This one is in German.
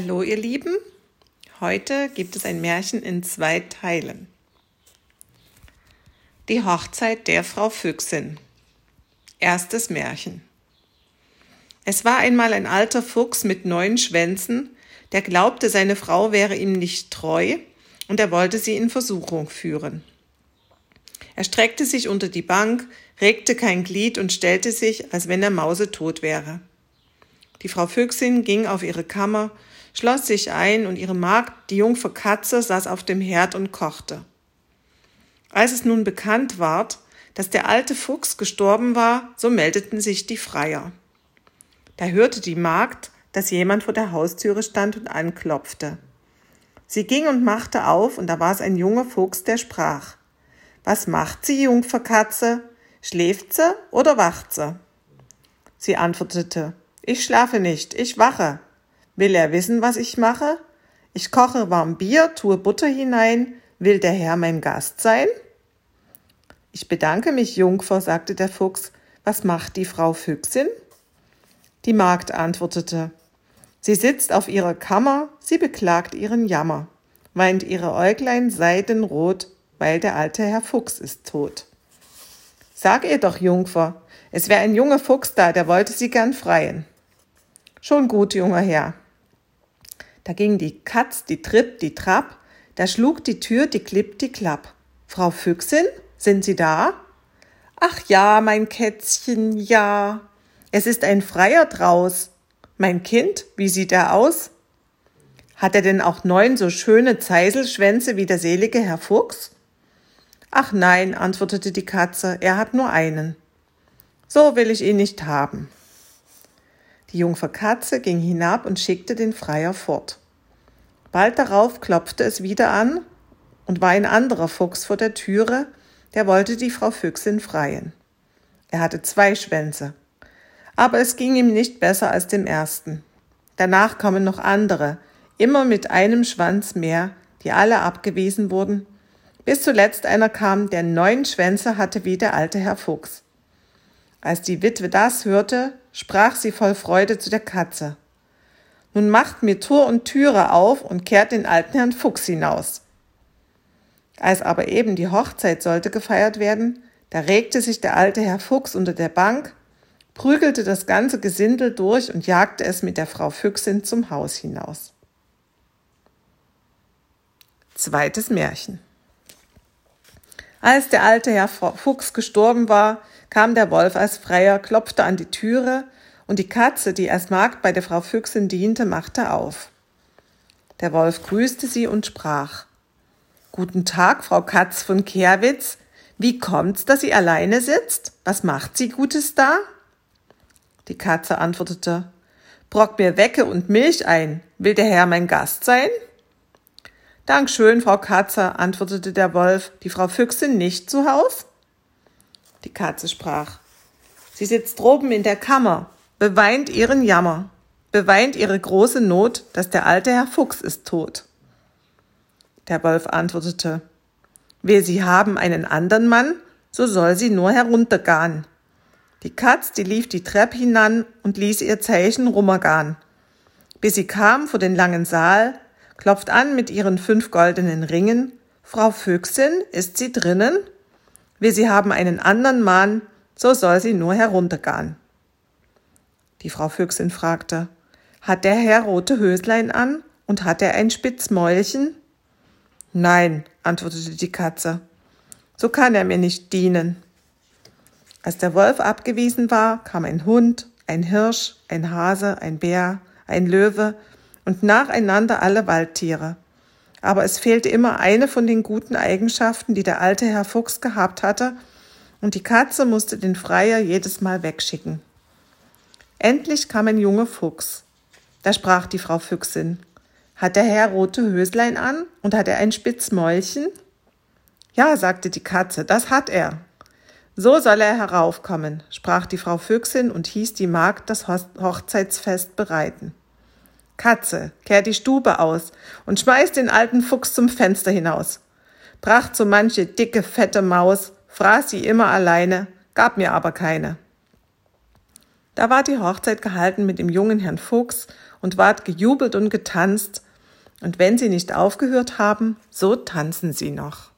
Hallo ihr Lieben, heute gibt es ein Märchen in zwei Teilen. Die Hochzeit der Frau Füchsin. Erstes Märchen. Es war einmal ein alter Fuchs mit neun Schwänzen, der glaubte, seine Frau wäre ihm nicht treu und er wollte sie in Versuchung führen. Er streckte sich unter die Bank, regte kein Glied und stellte sich, als wenn er mausetot wäre. Die Frau Füchsin ging auf ihre Kammer, schloss sich ein und ihre Magd, die Jungfer Katze, saß auf dem Herd und kochte. Als es nun bekannt ward, dass der alte Fuchs gestorben war, so meldeten sich die Freier. Da hörte die Magd, dass jemand vor der Haustüre stand und anklopfte. Sie ging und machte auf, und da war es ein junger Fuchs, der sprach. Was macht sie, Jungfer Katze? Schläft sie oder wacht sie? Sie antwortete, ich schlafe nicht, ich wache. Will er wissen, was ich mache? Ich koche warm Bier, tue Butter hinein. Will der Herr mein Gast sein? Ich bedanke mich, Jungfer, sagte der Fuchs. Was macht die Frau Füchsin? Die Magd antwortete. Sie sitzt auf ihrer Kammer, sie beklagt ihren Jammer, weint ihre Äuglein seidenrot, weil der alte Herr Fuchs ist tot. Sag ihr doch, Jungfer, es wäre ein junger Fuchs da, der wollte sie gern freien. Schon gut, junger Herr, da ging die Katz, die Tripp, die Trapp, da schlug die Tür, die Klipp, die Klapp. Frau Füchsin, sind Sie da? Ach ja, mein Kätzchen, ja. Es ist ein Freier draus. Mein Kind, wie sieht er aus? Hat er denn auch neun so schöne Zeiselschwänze wie der selige Herr Fuchs? Ach nein, antwortete die Katze, er hat nur einen. So will ich ihn nicht haben. Die Jungfer Katze ging hinab und schickte den Freier fort. Bald darauf klopfte es wieder an und war ein anderer Fuchs vor der Türe, der wollte die Frau Füchsin freien. Er hatte zwei Schwänze. Aber es ging ihm nicht besser als dem ersten. Danach kamen noch andere, immer mit einem Schwanz mehr, die alle abgewiesen wurden, bis zuletzt einer kam, der neun Schwänze hatte wie der alte Herr Fuchs. Als die Witwe das hörte, sprach sie voll Freude zu der Katze. Nun macht mir Tor und Türe auf und kehrt den alten Herrn Fuchs hinaus. Als aber eben die Hochzeit sollte gefeiert werden, da regte sich der alte Herr Fuchs unter der Bank, prügelte das ganze Gesindel durch und jagte es mit der Frau Füchsin zum Haus hinaus. Zweites Märchen. Als der alte Herr Fuchs gestorben war, kam der Wolf als Freier, klopfte an die Türe, und die Katze, die als Magd bei der Frau Füchsin diente, machte auf. Der Wolf grüßte sie und sprach Guten Tag, Frau Katz von Kehrwitz. Wie kommt's, dass sie alleine sitzt? Was macht sie Gutes da? Die Katze antwortete Brock mir Wecke und Milch ein. Will der Herr mein Gast sein? Dankeschön, Frau Katze, antwortete der Wolf. Die Frau Füchsin nicht zu Haus? Die Katze sprach. Sie sitzt droben in der Kammer, beweint ihren Jammer, beweint ihre große Not, dass der alte Herr Fuchs ist tot. Der Wolf antwortete, Will sie haben einen anderen Mann, so soll sie nur heruntergahn. Die Katz, die lief die Treppe hinan und ließ ihr Zeichen rummergahn. Bis sie kam vor den langen Saal, klopft an mit ihren fünf goldenen Ringen. Frau Füchsin, ist sie drinnen? Will sie haben einen anderen Mann, so soll sie nur heruntergahn. Die Frau Füchsin fragte, hat der Herr rote Höslein an und hat er ein Spitzmäulchen? Nein, antwortete die Katze, so kann er mir nicht dienen. Als der Wolf abgewiesen war, kam ein Hund, ein Hirsch, ein Hase, ein Bär, ein Löwe und nacheinander alle Waldtiere. Aber es fehlte immer eine von den guten Eigenschaften, die der alte Herr Fuchs gehabt hatte, und die Katze musste den Freier jedes Mal wegschicken. Endlich kam ein junger Fuchs. Da sprach die Frau Füchsin. Hat der Herr rote Höslein an und hat er ein Spitzmäulchen? Ja, sagte die Katze, das hat er. So soll er heraufkommen, sprach die Frau Füchsin und hieß die Magd das Hochzeitsfest bereiten. Katze, kehr die Stube aus und schmeiß den alten Fuchs zum Fenster hinaus. Bracht so manche dicke, fette Maus, fraß sie immer alleine, gab mir aber keine. Da ward die Hochzeit gehalten mit dem jungen Herrn Fuchs und ward gejubelt und getanzt, und wenn sie nicht aufgehört haben, so tanzen sie noch.